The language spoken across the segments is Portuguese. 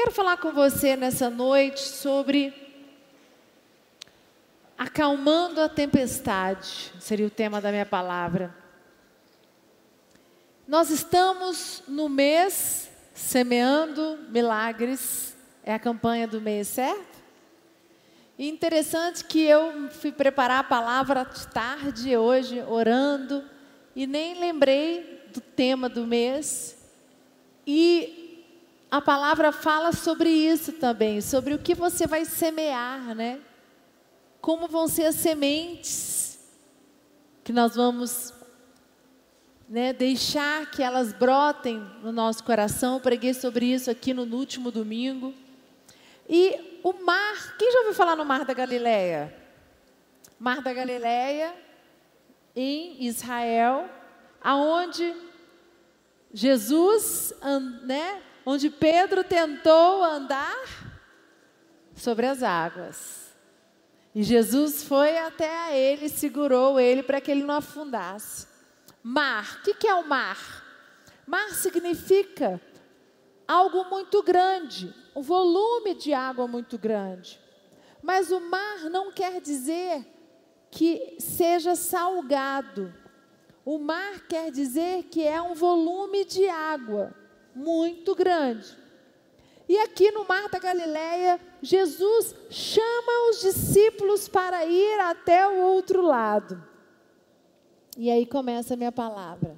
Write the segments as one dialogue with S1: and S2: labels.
S1: quero falar com você nessa noite sobre acalmando a tempestade, seria o tema da minha palavra. Nós estamos no mês semeando milagres, é a campanha do mês, certo? E interessante que eu fui preparar a palavra tarde hoje, orando, e nem lembrei do tema do mês. E a palavra fala sobre isso também, sobre o que você vai semear, né? Como vão ser as sementes que nós vamos né, deixar que elas brotem no nosso coração. Eu preguei sobre isso aqui no, último domingo. E o mar, quem já ouviu falar no Mar da Galileia? Mar da Galileia, em Israel, aonde Jesus, né, onde Pedro tentou andar sobre as águas. E Jesus foi até ele, segurou ele para que ele não afundasse. Mar, o que, que é o mar? Mar significa algo muito grande, um volume de água muito grande. Mas o mar não quer dizer que seja salgado. O mar quer dizer que é um volume de água muito grande. E aqui no Mar da Galileia, Jesus chama os discípulos para ir até o outro lado. E aí começa a minha palavra.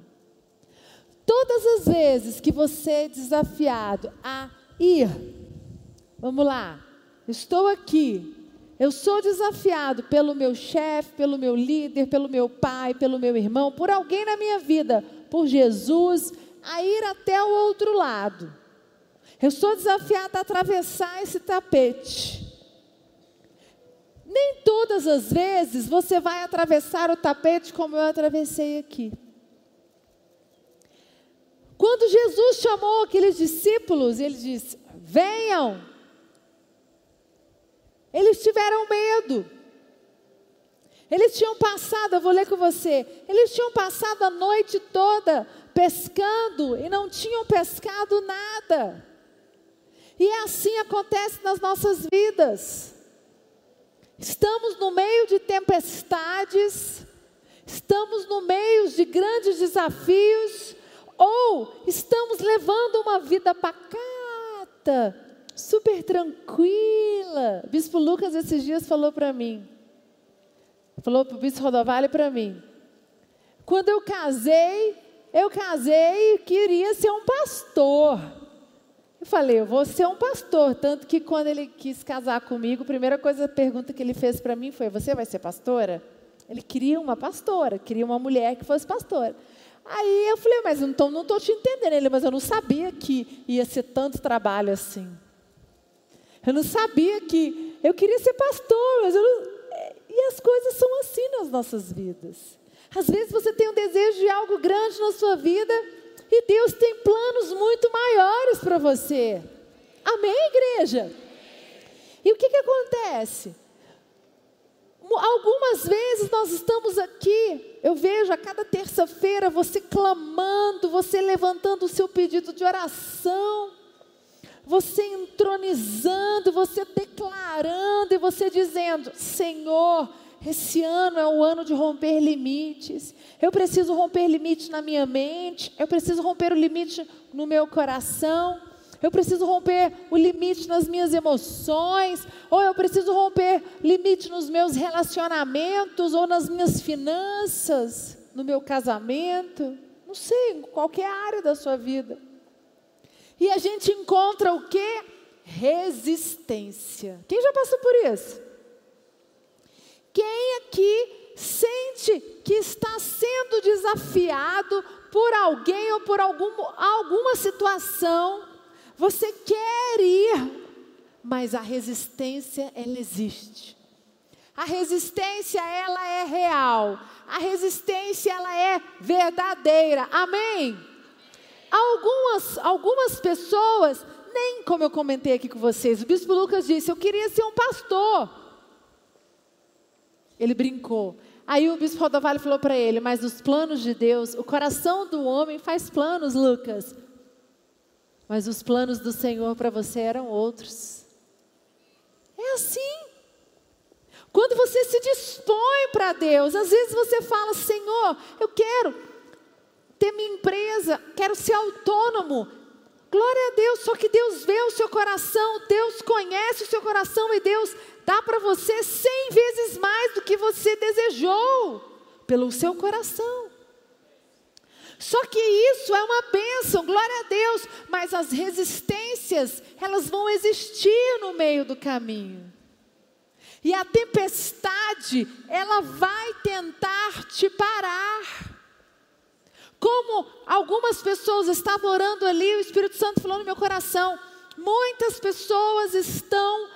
S1: Todas as vezes que você é desafiado a ir, vamos lá, estou aqui, eu sou desafiado pelo meu chefe, pelo meu líder, pelo meu pai, pelo meu irmão, por alguém na minha vida, por Jesus, a ir até o outro lado. Eu sou desafiado a atravessar esse tapete. Nem todas as vezes você vai atravessar o tapete como eu atravessei aqui. Quando Jesus chamou aqueles discípulos, ele disse: Venham. Eles tiveram medo. Eles tinham passado, eu vou ler com você. Eles tinham passado a noite toda pescando e não tinham pescado nada. E é assim acontece nas nossas vidas. Estamos no meio de tempestades, estamos no meio de grandes desafios, ou estamos levando uma vida pacata, super tranquila. Bispo Lucas esses dias falou para mim, falou para o Bispo Rodovalho para mim. Quando eu casei, eu casei e queria ser um pastor. Eu falei, eu vou ser um pastor. Tanto que quando ele quis casar comigo, a primeira coisa, a pergunta que ele fez para mim foi: Você vai ser pastora? Ele queria uma pastora, queria uma mulher que fosse pastora. Aí eu falei, mas então não estou te entendendo. Ele, mas eu não sabia que ia ser tanto trabalho assim. Eu não sabia que. Eu queria ser pastor, mas eu não, E as coisas são assim nas nossas vidas. Às vezes você tem um desejo de algo grande na sua vida e Deus tem planos muito maiores para você. Amém, igreja? E o que, que acontece? Algumas vezes nós estamos aqui, eu vejo a cada terça-feira você clamando, você levantando o seu pedido de oração, você entronizando, você declarando e você dizendo: Senhor, esse ano é o ano de romper limites. Eu preciso romper limites na minha mente. Eu preciso romper o limite no meu coração. Eu preciso romper o limite nas minhas emoções. Ou eu preciso romper limite nos meus relacionamentos. Ou nas minhas finanças. No meu casamento. Não sei, em qualquer área da sua vida. E a gente encontra o que? Resistência. Quem já passou por isso? Desafiado por alguém ou por algum, alguma situação? Você quer ir, mas a resistência ela existe. A resistência ela é real. A resistência ela é verdadeira. Amém. Algumas algumas pessoas nem como eu comentei aqui com vocês, o bispo Lucas disse: Eu queria ser um pastor. Ele brincou. Aí o bispo Rodovalho falou para ele: Mas nos planos de Deus, o coração do homem faz planos, Lucas. mas os planos do Senhor para você eram outros. É assim. Quando você se dispõe para Deus, às vezes você fala: Senhor, eu quero ter minha empresa, quero ser autônomo. Glória a Deus, só que Deus vê o seu coração, Deus conhece o seu coração e Deus dá para você cem vezes mais do que você desejou, pelo seu coração. Só que isso é uma bênção, glória a Deus, mas as resistências, elas vão existir no meio do caminho. E a tempestade, ela vai tentar te parar. Como algumas pessoas estavam orando ali, o Espírito Santo falou no meu coração: muitas pessoas estão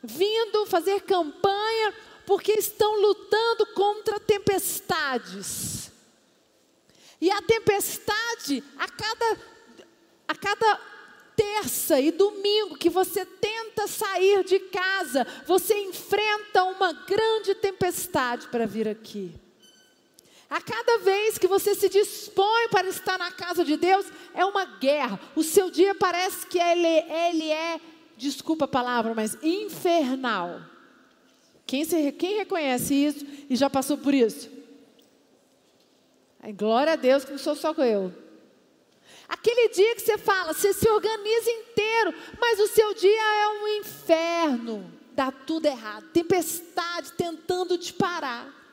S1: vindo fazer campanha porque estão lutando contra tempestades. E a tempestade, a cada, a cada terça e domingo que você tenta sair de casa, você enfrenta uma grande tempestade para vir aqui. A cada vez que você se dispõe para estar na casa de Deus, é uma guerra. O seu dia parece que ele, ele é, desculpa a palavra, mas infernal. Quem, se, quem reconhece isso e já passou por isso? glória a Deus que não sou só eu. Aquele dia que você fala, você se organiza inteiro, mas o seu dia é um inferno, dá tudo errado, tempestade tentando te parar.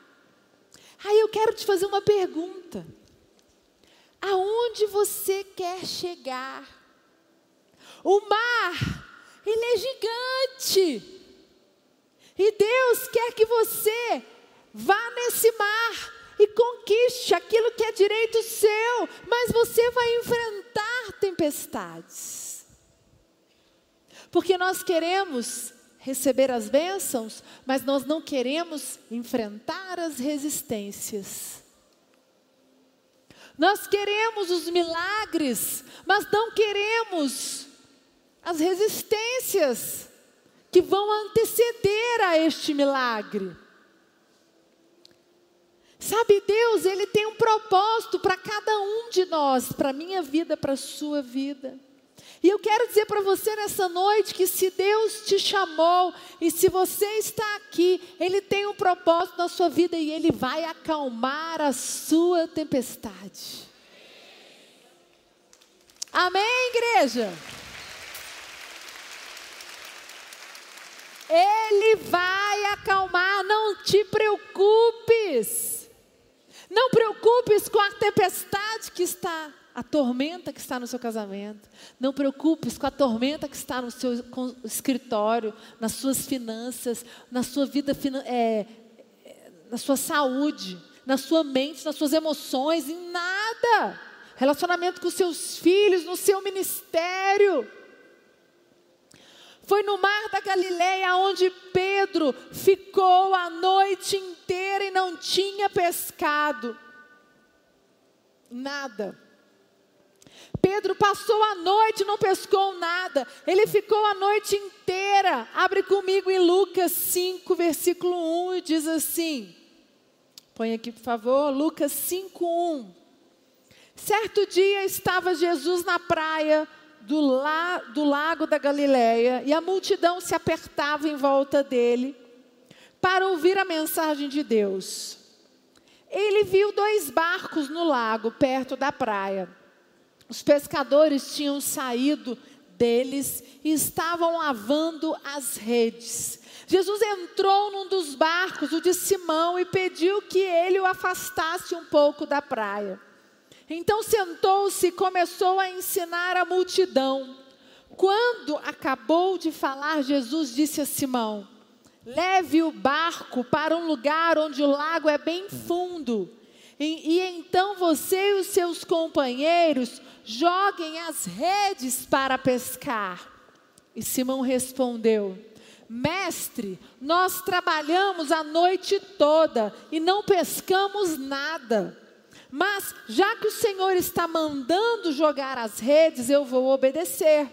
S1: Aí eu quero te fazer uma pergunta: aonde você quer chegar? O mar, ele é gigante, e Deus quer que você vá nesse mar e conquiste aquilo que é direito seu, mas você vai enfrentar tempestades. Porque nós queremos receber as bênçãos, mas nós não queremos enfrentar as resistências. Nós queremos os milagres, mas não queremos as resistências que vão anteceder a este milagre. Sabe, Deus, Ele tem um propósito para cada um de nós, para a minha vida, para a sua vida. E eu quero dizer para você nessa noite que se Deus te chamou e se você está aqui, Ele tem um propósito na sua vida e Ele vai acalmar a sua tempestade. Amém, igreja? Ele vai acalmar, não te preocupes. Não preocupes com a tempestade que está, a tormenta que está no seu casamento. Não preocupes com a tormenta que está no seu escritório, nas suas finanças, na sua vida, é, na sua saúde, na sua mente, nas suas emoções, em nada. Relacionamento com seus filhos, no seu ministério. Foi no mar da Galileia onde Pedro ficou a noite inteira e não tinha pescado. Nada. Pedro passou a noite não pescou nada. Ele ficou a noite inteira. Abre comigo em Lucas 5, versículo 1 e diz assim: Põe aqui, por favor, Lucas 5, 1. Certo dia estava Jesus na praia do, la, do lago da Galileia e a multidão se apertava em volta dele para ouvir a mensagem de Deus. Ele viu dois barcos no lago, perto da praia. Os pescadores tinham saído deles e estavam lavando as redes. Jesus entrou num dos barcos, o de Simão, e pediu que ele o afastasse um pouco da praia. Então sentou-se e começou a ensinar a multidão. Quando acabou de falar, Jesus disse a Simão: Leve o barco para um lugar onde o lago é bem fundo. E, e então você e os seus companheiros joguem as redes para pescar. E Simão respondeu: Mestre, nós trabalhamos a noite toda e não pescamos nada. Mas, já que o Senhor está mandando jogar as redes, eu vou obedecer.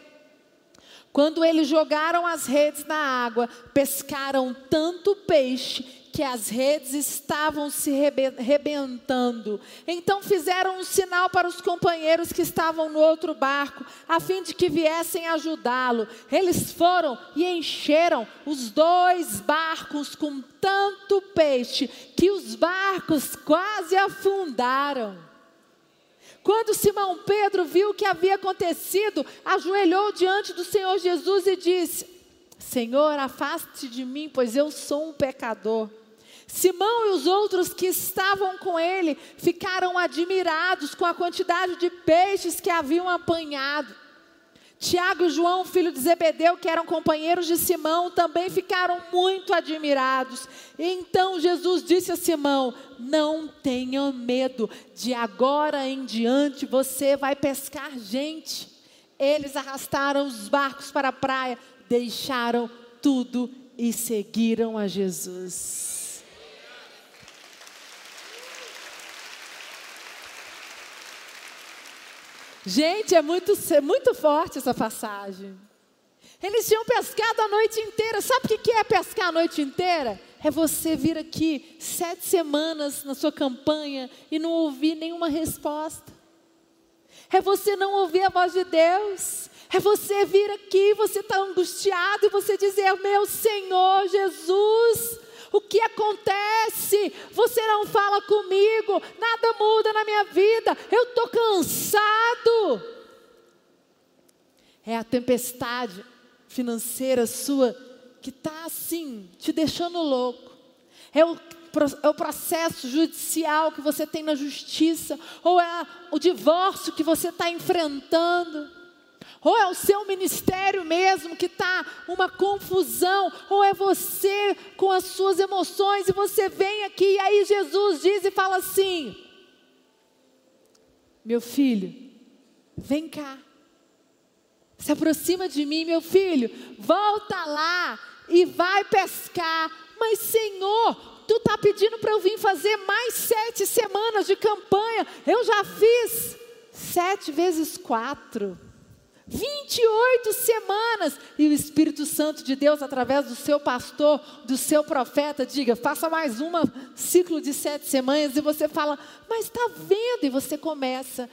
S1: Quando eles jogaram as redes na água, pescaram tanto peixe que as redes estavam se rebentando. Então fizeram um sinal para os companheiros que estavam no outro barco, a fim de que viessem ajudá-lo. Eles foram e encheram os dois barcos com tanto peixe que os barcos quase afundaram. Quando Simão Pedro viu o que havia acontecido, ajoelhou diante do Senhor Jesus e disse: Senhor, afaste de mim, pois eu sou um pecador. Simão e os outros que estavam com ele ficaram admirados com a quantidade de peixes que haviam apanhado. Tiago e João, filho de Zebedeu, que eram companheiros de Simão, também ficaram muito admirados. Então Jesus disse a Simão: Não tenha medo, de agora em diante você vai pescar gente. Eles arrastaram os barcos para a praia, deixaram tudo e seguiram a Jesus. Gente, é muito, é muito forte essa passagem. Eles tinham pescado a noite inteira. Sabe o que é pescar a noite inteira? É você vir aqui sete semanas na sua campanha e não ouvir nenhuma resposta. É você não ouvir a voz de Deus. É você vir aqui, você está angustiado e você dizer: Meu Senhor Jesus, o que acontece? Você não fala comigo, nada muda na minha vida, eu estou cansado. É a tempestade financeira sua que está assim, te deixando louco. É o, é o processo judicial que você tem na justiça, ou é o divórcio que você está enfrentando ou é o seu ministério mesmo que está uma confusão, ou é você com as suas emoções e você vem aqui e aí Jesus diz e fala assim: Meu filho, vem cá, se aproxima de mim, meu filho, volta lá e vai pescar. Mas Senhor, tu está pedindo para eu vir fazer mais sete semanas de campanha, eu já fiz sete vezes quatro. 28 semanas. E o Espírito Santo de Deus, através do seu pastor, do seu profeta, diga: faça mais um ciclo de sete semanas. E você fala, mas está vendo? E você começa a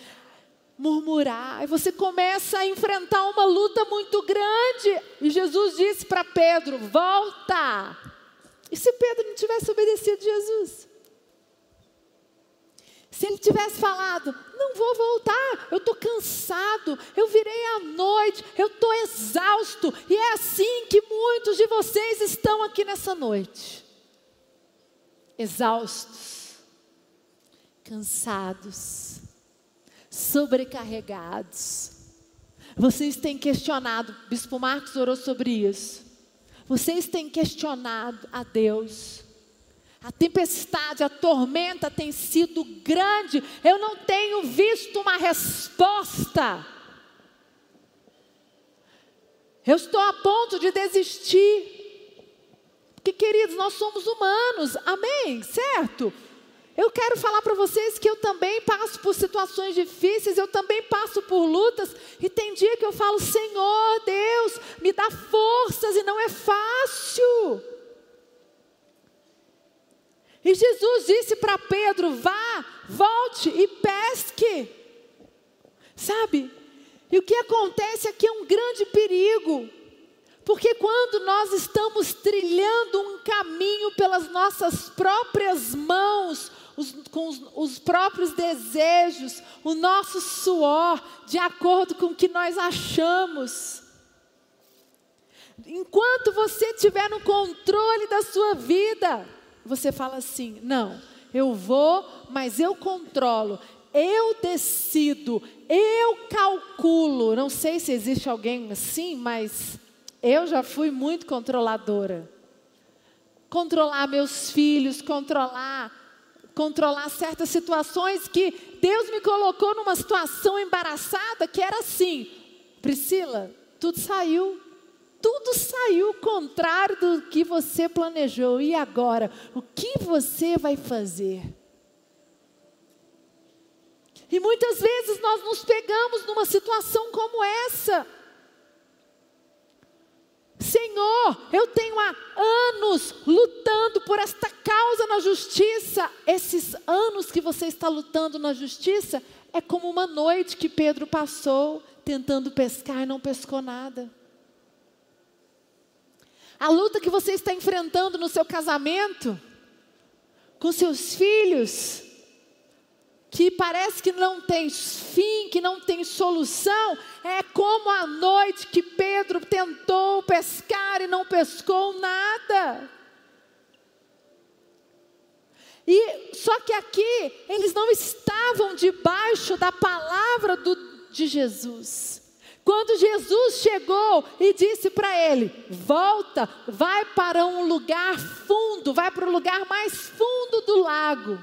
S1: murmurar. E você começa a enfrentar uma luta muito grande. E Jesus disse para Pedro: volta. E se Pedro não tivesse obedecido Jesus? Se ele tivesse falado, não vou voltar, eu estou cansado, eu virei à noite, eu estou exausto, e é assim que muitos de vocês estão aqui nessa noite exaustos, cansados, sobrecarregados. Vocês têm questionado, Bispo Marcos orou sobre isso. Vocês têm questionado a Deus a tempestade, a tormenta tem sido grande. Eu não tenho visto uma resposta. Eu estou a ponto de desistir. Porque, queridos, nós somos humanos, amém? Certo? Eu quero falar para vocês que eu também passo por situações difíceis, eu também passo por lutas, e tem dia que eu falo: Senhor Deus, me dá forças, e não é fácil. E Jesus disse para Pedro: vá, volte e pesque. Sabe? E o que acontece aqui é um grande perigo. Porque quando nós estamos trilhando um caminho pelas nossas próprias mãos, os, com os, os, próprios desejos, o nosso suor, de acordo com o que nós achamos. Enquanto você estiver no controle da sua vida, você fala assim: não, eu vou, mas eu controlo, eu decido, eu calculo. Não sei se existe alguém assim, mas eu já fui muito controladora. Controlar meus filhos, controlar, controlar certas situações que Deus me colocou numa situação embaraçada que era assim: Priscila, tudo saiu tudo saiu contrário do que você planejou. E agora, o que você vai fazer? E muitas vezes nós nos pegamos numa situação como essa. Senhor, eu tenho há anos lutando por esta causa na justiça, esses anos que você está lutando na justiça, é como uma noite que Pedro passou tentando pescar e não pescou nada. A luta que você está enfrentando no seu casamento, com seus filhos, que parece que não tem fim, que não tem solução, é como a noite que Pedro tentou pescar e não pescou nada. E só que aqui eles não estavam debaixo da palavra do, de Jesus. Quando Jesus chegou e disse para ele: Volta, vai para um lugar fundo, vai para o lugar mais fundo do lago.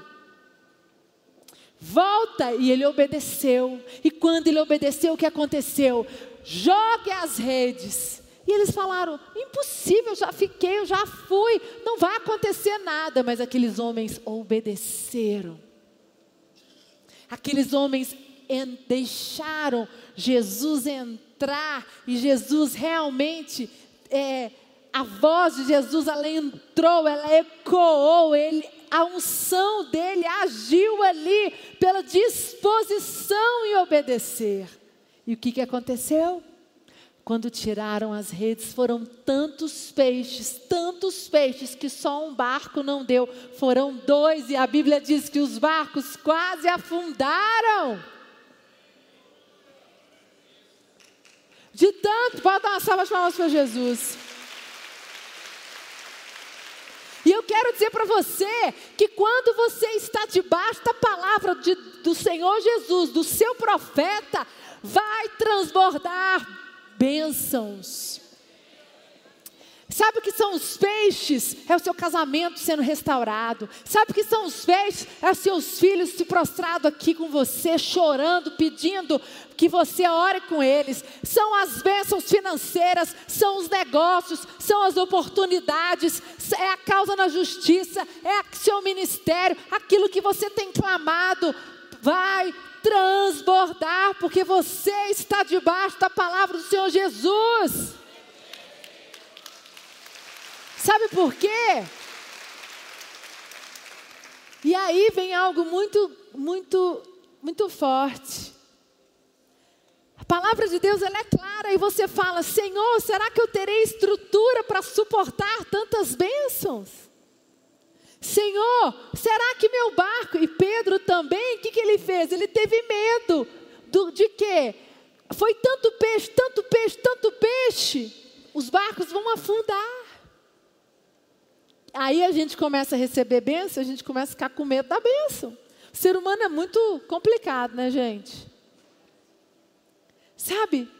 S1: Volta, e ele obedeceu. E quando ele obedeceu, o que aconteceu? Jogue as redes. E eles falaram: impossível, já fiquei, eu já fui, não vai acontecer nada. Mas aqueles homens obedeceram. Aqueles homens en, deixaram Jesus entrar e Jesus realmente, é, a voz de Jesus, ela entrou, ela ecoou, ele, a unção dele agiu ali pela disposição em obedecer. E o que, que aconteceu? Quando tiraram as redes, foram tantos peixes, tantos peixes, que só um barco não deu. Foram dois, e a Bíblia diz que os barcos quase afundaram. De tanto, pode dar uma salva de palmas para Jesus. E eu quero dizer para você que quando você está debaixo da palavra de, do Senhor Jesus, do seu profeta, vai transbordar bênçãos. Sabe o que são os peixes? É o seu casamento sendo restaurado. Sabe o que são os peixes? É os seus filhos se prostrado aqui com você, chorando, pedindo que você ore com eles. São as bênçãos financeiras, são os negócios, são as oportunidades, é a causa na justiça, é o seu ministério, aquilo que você tem clamado. Vai transbordar, porque você está debaixo da palavra do Senhor Jesus. Sabe por quê? E aí vem algo muito, muito, muito forte. A palavra de Deus ela é clara e você fala: Senhor, será que eu terei estrutura para suportar tantas bênçãos? Senhor, será que meu barco? E Pedro também, o que, que ele fez? Ele teve medo do, de quê? Foi tanto peixe, tanto peixe, tanto peixe, os barcos vão afundar. Aí a gente começa a receber bênção, a gente começa a ficar com medo da bênção. O ser humano é muito complicado, né, gente? Sabe?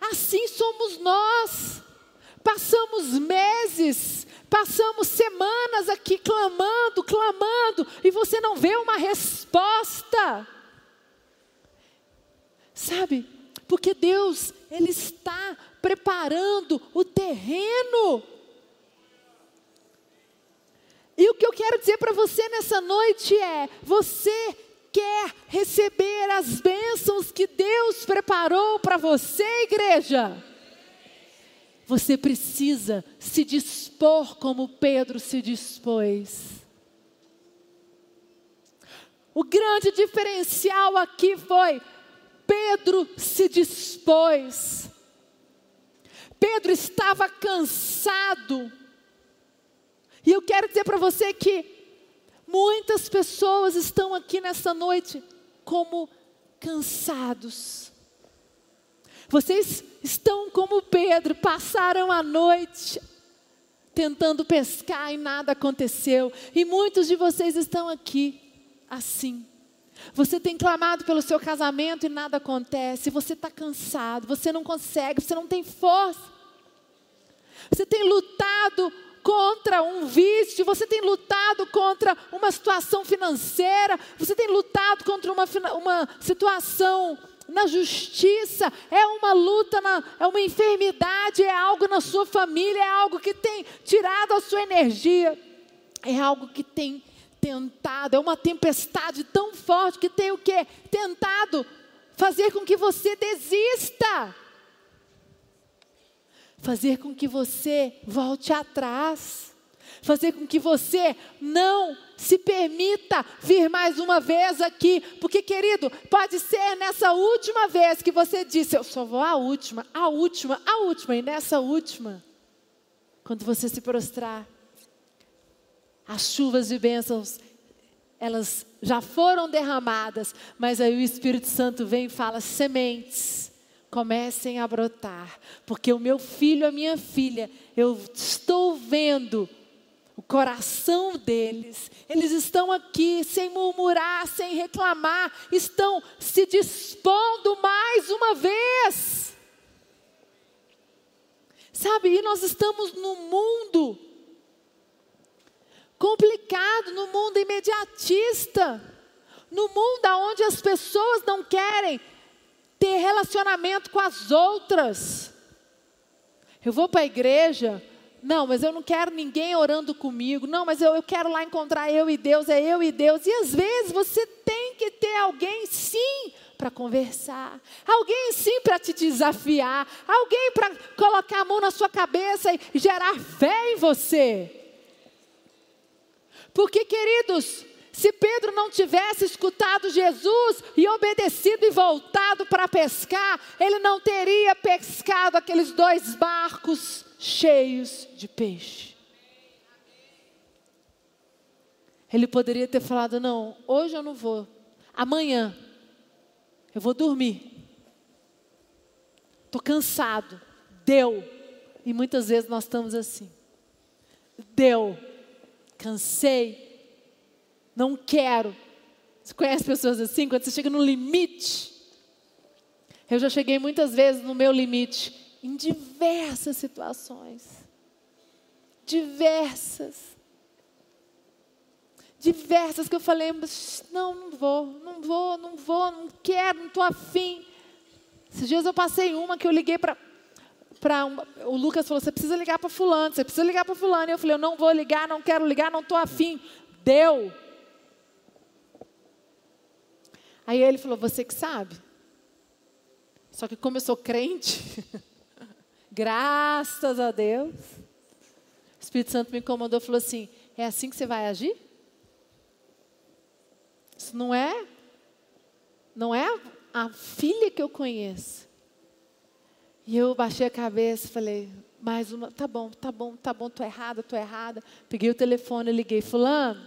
S1: Assim somos nós. Passamos meses Passamos semanas aqui clamando, clamando, e você não vê uma resposta. Sabe? Porque Deus, Ele está preparando o terreno. E o que eu quero dizer para você nessa noite é: você quer receber as bênçãos que Deus preparou para você, igreja? Você precisa se dispor como Pedro se dispôs. O grande diferencial aqui foi: Pedro se dispôs. Pedro estava cansado. E eu quero dizer para você que muitas pessoas estão aqui nessa noite como cansados. Vocês estão como Pedro, passaram a noite tentando pescar e nada aconteceu. E muitos de vocês estão aqui assim. Você tem clamado pelo seu casamento e nada acontece. Você está cansado, você não consegue, você não tem força. Você tem lutado contra um vício, você tem lutado contra uma situação financeira, você tem lutado contra uma, uma situação na justiça, é uma luta, na, é uma enfermidade, é algo na sua família, é algo que tem tirado a sua energia, é algo que tem tentado, é uma tempestade tão forte que tem o que? Tentado fazer com que você desista, fazer com que você volte atrás, fazer com que você não se permita vir mais uma vez aqui, porque querido, pode ser nessa última vez que você disse, eu só vou a última, a última, a última, e nessa última, quando você se prostrar, as chuvas de bênçãos, elas já foram derramadas, mas aí o Espírito Santo vem e fala: sementes, comecem a brotar, porque o meu filho, a minha filha, eu estou vendo o coração deles. Eles estão aqui sem murmurar, sem reclamar, estão se dispondo mais uma vez. Sabe, e nós estamos no mundo complicado, no mundo imediatista, no mundo onde as pessoas não querem ter relacionamento com as outras. Eu vou para a igreja, não, mas eu não quero ninguém orando comigo. Não, mas eu, eu quero lá encontrar eu e Deus, é eu e Deus. E às vezes você tem que ter alguém, sim, para conversar, alguém sim para te desafiar, alguém para colocar a mão na sua cabeça e gerar fé em você. Porque, queridos, se Pedro não tivesse escutado Jesus e obedecido e voltado para pescar, ele não teria pescado aqueles dois barcos cheios de peixe. Ele poderia ter falado: Não, hoje eu não vou, amanhã eu vou dormir. Estou cansado, deu. E muitas vezes nós estamos assim: Deu cansei, não quero. Você conhece pessoas assim? Quando você chega no limite. Eu já cheguei muitas vezes no meu limite, em diversas situações. Diversas. Diversas que eu falei, não, não vou, não vou, não vou, não quero, não estou afim. Esses dias eu passei uma que eu liguei para para um, o Lucas falou: você precisa ligar para fulano, você precisa ligar para fulano. E eu falei: eu não vou ligar, não quero ligar, não estou afim. Deu. Aí ele falou: você que sabe. Só que como eu sou crente, graças a Deus, o Espírito Santo me incomodou e falou assim: é assim que você vai agir? Isso não é, não é a filha que eu conheço. E eu baixei a cabeça e falei, mais uma, tá bom, tá bom, tá bom, tô errada, tô errada. Peguei o telefone, liguei, fulano,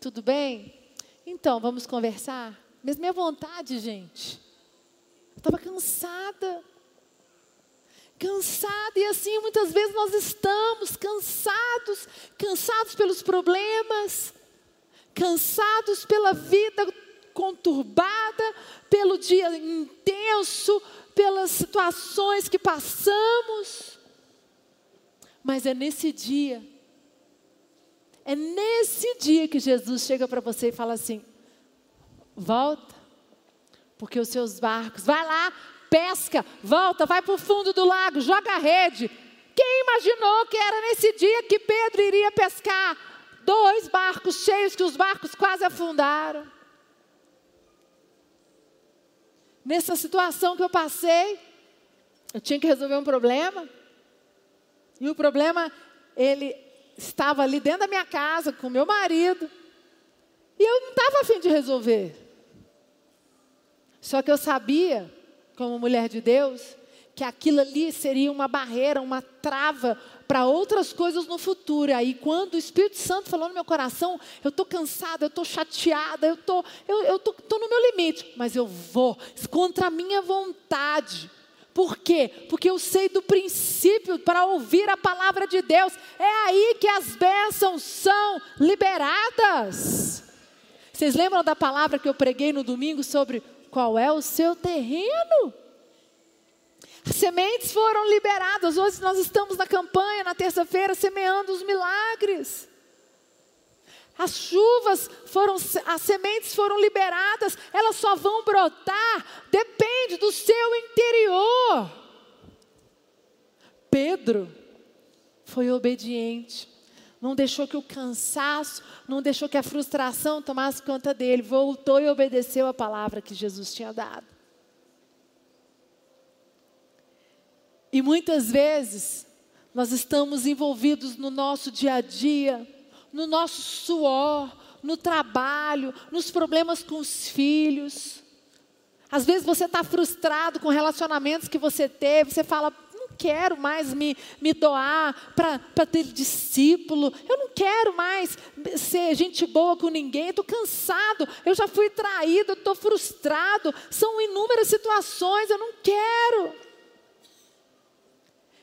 S1: tudo bem? Então, vamos conversar? Mas minha vontade, gente, eu estava cansada. Cansada, e assim muitas vezes nós estamos cansados, cansados pelos problemas, cansados pela vida conturbada, pelo dia intenso, pelas situações que passamos. Mas é nesse dia, é nesse dia que Jesus chega para você e fala assim: volta, porque os seus barcos, vai lá, pesca, volta, vai para o fundo do lago, joga a rede. Quem imaginou que era nesse dia que Pedro iria pescar dois barcos cheios, que os barcos quase afundaram? nessa situação que eu passei, eu tinha que resolver um problema. E o problema, ele estava ali dentro da minha casa com meu marido. E eu não estava afim de resolver. Só que eu sabia, como mulher de Deus, que aquilo ali seria uma barreira, uma trava para outras coisas no futuro. Aí, quando o Espírito Santo falou no meu coração, eu estou cansada, eu estou chateada, eu tô, eu tô, tô no meu limite, mas eu vou contra a minha vontade. Por quê? Porque eu sei do princípio para ouvir a palavra de Deus. É aí que as bênçãos são liberadas. Vocês lembram da palavra que eu preguei no domingo sobre qual é o seu terreno? As sementes foram liberadas. Hoje nós estamos na campanha, na terça-feira, semeando os milagres. As chuvas foram, as sementes foram liberadas, elas só vão brotar, depende do seu interior. Pedro foi obediente, não deixou que o cansaço, não deixou que a frustração tomasse conta dele, voltou e obedeceu a palavra que Jesus tinha dado. E muitas vezes nós estamos envolvidos no nosso dia a dia, no nosso suor, no trabalho, nos problemas com os filhos. Às vezes você está frustrado com relacionamentos que você teve, você fala, não quero mais me, me doar para ter discípulo, eu não quero mais ser gente boa com ninguém, estou cansado, eu já fui traído, estou frustrado, são inúmeras situações, eu não quero.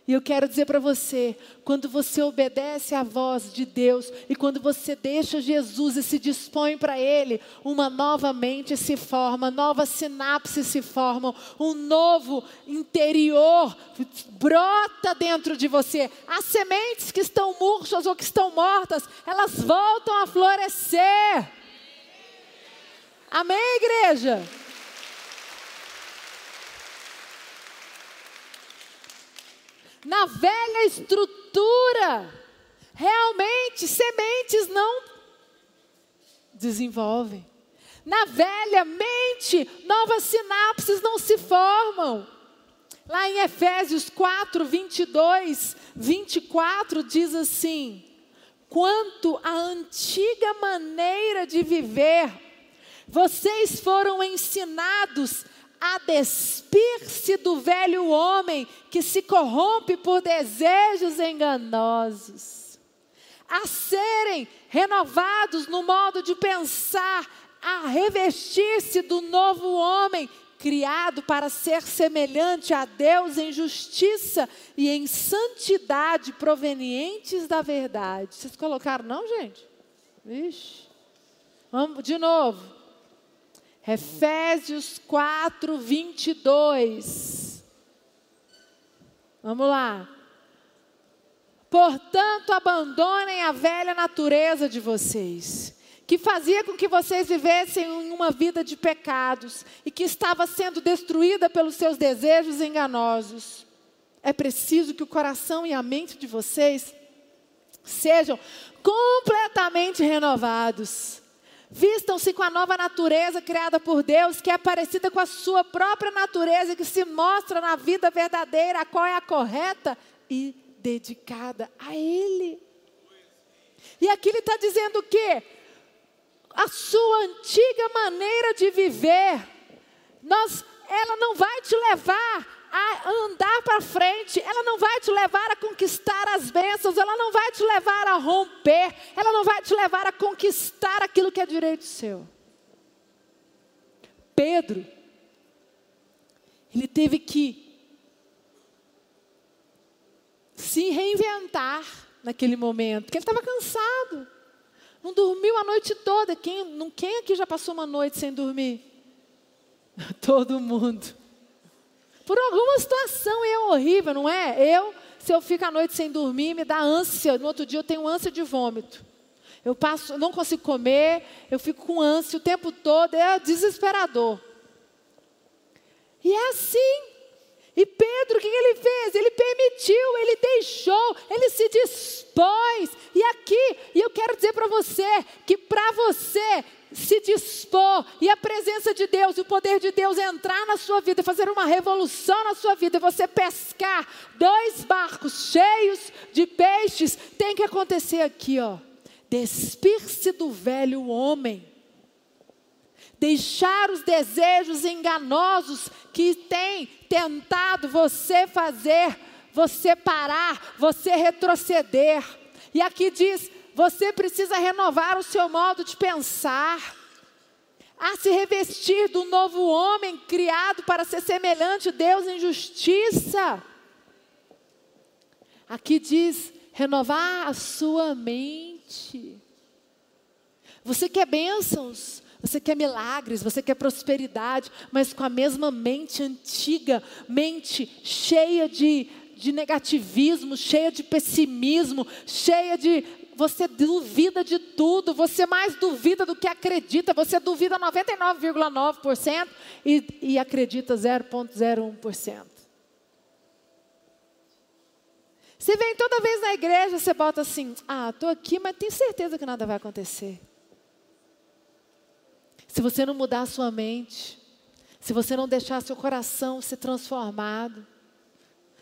S1: E eu quero dizer para você, quando você obedece à voz de Deus e quando você deixa Jesus e se dispõe para Ele, uma nova mente se forma, novas sinapses se formam, um novo interior brota dentro de você. As sementes que estão murchas ou que estão mortas, elas voltam a florescer. Amém, igreja? Na velha estrutura, realmente sementes não desenvolvem. Na velha mente, novas sinapses não se formam. Lá em Efésios 4, 22, 24, diz assim: Quanto à antiga maneira de viver, vocês foram ensinados a despir-se do velho homem que se corrompe por desejos enganosos, a serem renovados no modo de pensar, a revestir-se do novo homem criado para ser semelhante a Deus em justiça e em santidade provenientes da verdade. Vocês colocaram, não, gente? Vixe. Vamos de novo. Efésios 4, 22. Vamos lá. Portanto, abandonem a velha natureza de vocês, que fazia com que vocês vivessem uma vida de pecados e que estava sendo destruída pelos seus desejos enganosos. É preciso que o coração e a mente de vocês sejam completamente renovados Vistam-se com a nova natureza criada por Deus, que é parecida com a sua própria natureza, que se mostra na vida verdadeira, a qual é a correta e dedicada a Ele. E aqui ele está dizendo o quê? A sua antiga maneira de viver, nós, ela não vai te levar a andar para frente, ela não vai te levar a conquistar as bênçãos, ela não vai te levar a romper, ela não vai te levar a conquistar aquilo que é direito seu. Pedro, ele teve que se reinventar naquele momento, porque ele estava cansado, não dormiu a noite toda. Quem, quem aqui já passou uma noite sem dormir? Todo mundo. Por alguma situação é horrível, não é? Eu, se eu fico a noite sem dormir, me dá ânsia. No outro dia eu tenho ânsia de vômito. Eu passo, não consigo comer, eu fico com ânsia o tempo todo, é desesperador. E é assim. E Pedro, o que ele fez? Ele permitiu, ele deixou, ele se dispôs. E aqui, e eu quero dizer para você que para você se dispor e a presença de Deus e o poder de Deus entrar na sua vida, fazer uma revolução na sua vida, você pescar dois barcos cheios de peixes, tem que acontecer aqui, ó. Despir-se do velho homem. Deixar os desejos enganosos que têm tentado você fazer, você parar, você retroceder. E aqui diz: você precisa renovar o seu modo de pensar, a se revestir do novo homem criado para ser semelhante a Deus em justiça. Aqui diz renovar a sua mente. Você quer bênçãos, você quer milagres, você quer prosperidade, mas com a mesma mente antiga, mente cheia de, de negativismo, cheia de pessimismo, cheia de você duvida de tudo, você mais duvida do que acredita, você duvida 99,9% e, e acredita 0,01%. Você vem toda vez na igreja, você bota assim: ah, estou aqui, mas tenho certeza que nada vai acontecer. Se você não mudar a sua mente, se você não deixar seu coração ser transformado,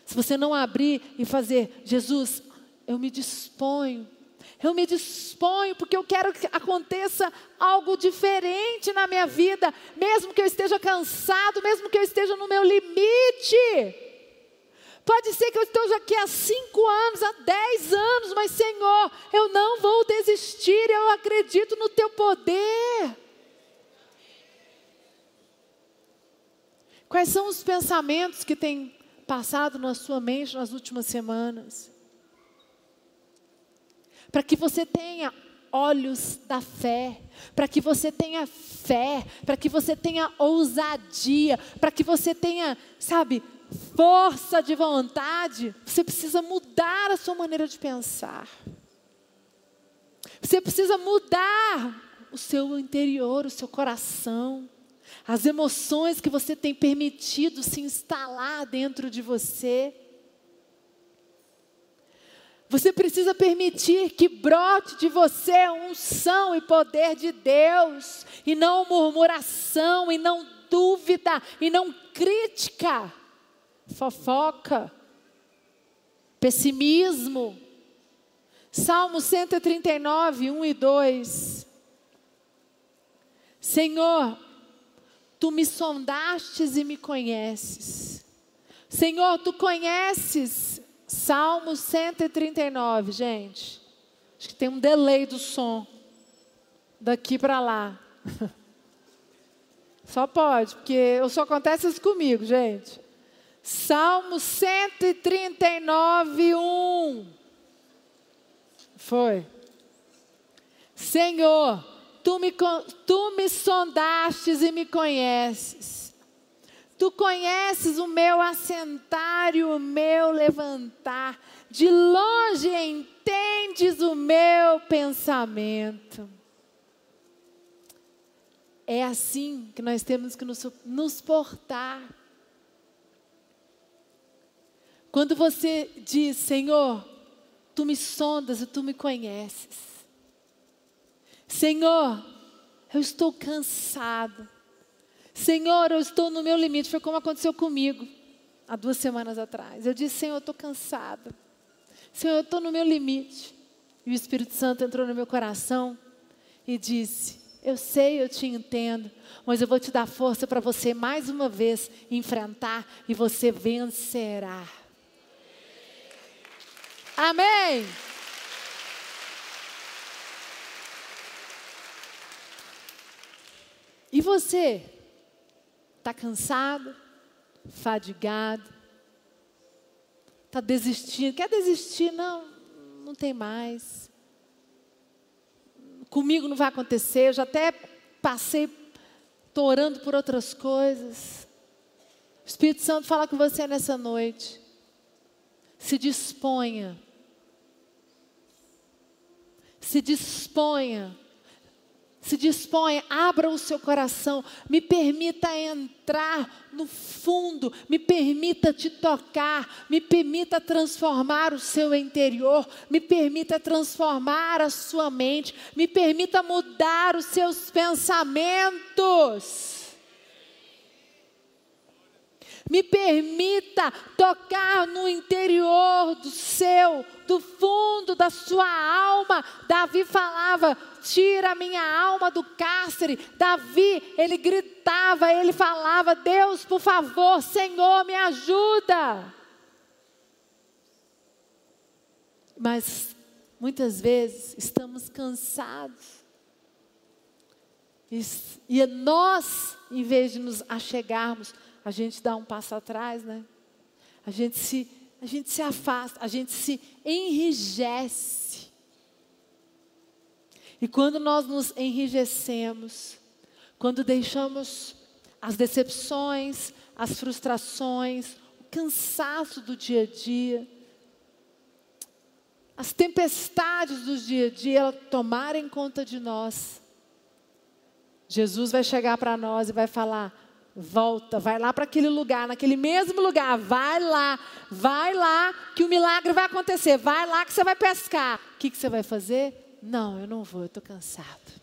S1: Se você não abrir e fazer, Jesus, eu me disponho. Eu me disponho porque eu quero que aconteça algo diferente na minha vida, mesmo que eu esteja cansado, mesmo que eu esteja no meu limite. Pode ser que eu esteja aqui há cinco anos, há dez anos, mas Senhor, eu não vou desistir, eu acredito no Teu poder. Quais são os pensamentos que têm passado na sua mente nas últimas semanas? Para que você tenha olhos da fé, para que você tenha fé, para que você tenha ousadia, para que você tenha, sabe, força de vontade, você precisa mudar a sua maneira de pensar. Você precisa mudar o seu interior, o seu coração as emoções que você tem permitido se instalar dentro de você. Você precisa permitir que brote de você unção e poder de Deus, e não murmuração, e não dúvida, e não crítica, fofoca, pessimismo. Salmo 139, 1 e 2. Senhor, Tu me sondastes e me conheces. Senhor, tu conheces. Salmo 139, gente. Acho que tem um delay do som. Daqui para lá. Só pode, porque só acontece isso comigo, gente. Salmo 139, 1. Foi. Senhor, Tu me, tu me sondastes e me conheces. Tu conheces o meu assentar e o meu levantar. De longe entendes o meu pensamento. É assim que nós temos que nos, nos portar. Quando você diz, Senhor, tu me sondas e tu me conheces. Senhor, eu estou cansado. Senhor, eu estou no meu limite. Foi como aconteceu comigo há duas semanas atrás. Eu disse, Senhor, eu estou cansada. Senhor, eu estou no meu limite. E o Espírito Santo entrou no meu coração e disse: Eu sei, eu te entendo, mas eu vou te dar força para você mais uma vez enfrentar e você vencerá. Amém. E você? Está cansado? Fadigado? Está desistindo? Quer desistir? Não, não tem mais. Comigo não vai acontecer. Eu já até passei, estou orando por outras coisas. O Espírito Santo fala com você nessa noite. Se disponha. Se disponha se disponha, abra o seu coração, me permita entrar no fundo, me permita te tocar, me permita transformar o seu interior, me permita transformar a sua mente, me permita mudar os seus pensamentos. Me permita tocar no interior do seu, do fundo da sua alma. Davi falava: tira minha alma do cárcere. Davi, ele gritava, ele falava: Deus, por favor, Senhor, me ajuda. Mas muitas vezes estamos cansados. E nós, em vez de nos achegarmos, a gente dá um passo atrás, né? A gente se, a gente se afasta, a gente se enrijece. E quando nós nos enrijecemos, quando deixamos as decepções, as frustrações, o cansaço do dia a dia, as tempestades do dia a dia tomarem conta de nós, Jesus vai chegar para nós e vai falar: Volta, vai lá para aquele lugar, naquele mesmo lugar, vai lá, vai lá que o milagre vai acontecer, vai lá que você vai pescar. O que, que você vai fazer? Não, eu não vou, eu estou cansado.